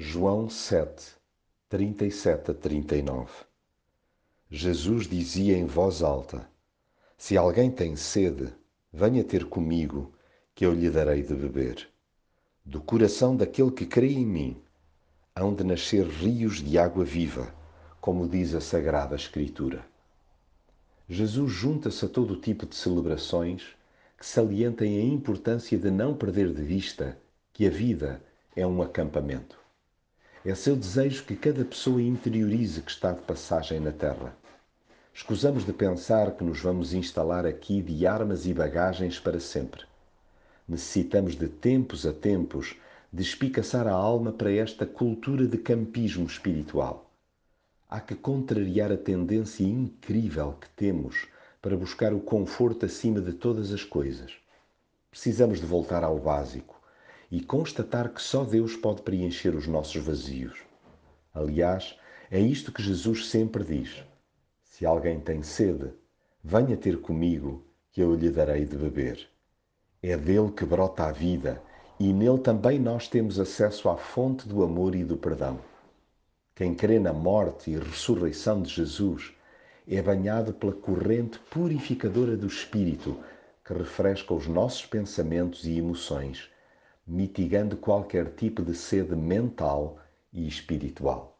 João 7, 37 a 39 Jesus dizia em voz alta: Se alguém tem sede, venha ter comigo, que eu lhe darei de beber. Do coração daquele que crê em mim, hão de nascer rios de água viva, como diz a Sagrada Escritura. Jesus junta-se a todo tipo de celebrações que salientem a importância de não perder de vista que a vida é um acampamento. É seu desejo que cada pessoa interiorize que está de passagem na Terra. Escusamos de pensar que nos vamos instalar aqui de armas e bagagens para sempre. Necessitamos de tempos a tempos despicaçar a alma para esta cultura de campismo espiritual. Há que contrariar a tendência incrível que temos para buscar o conforto acima de todas as coisas. Precisamos de voltar ao básico, e constatar que só Deus pode preencher os nossos vazios. Aliás, é isto que Jesus sempre diz: Se alguém tem sede, venha ter comigo, que eu lhe darei de beber. É dele que brota a vida e nele também nós temos acesso à fonte do amor e do perdão. Quem crê na morte e ressurreição de Jesus é banhado pela corrente purificadora do Espírito que refresca os nossos pensamentos e emoções mitigando qualquer tipo de sede mental e espiritual.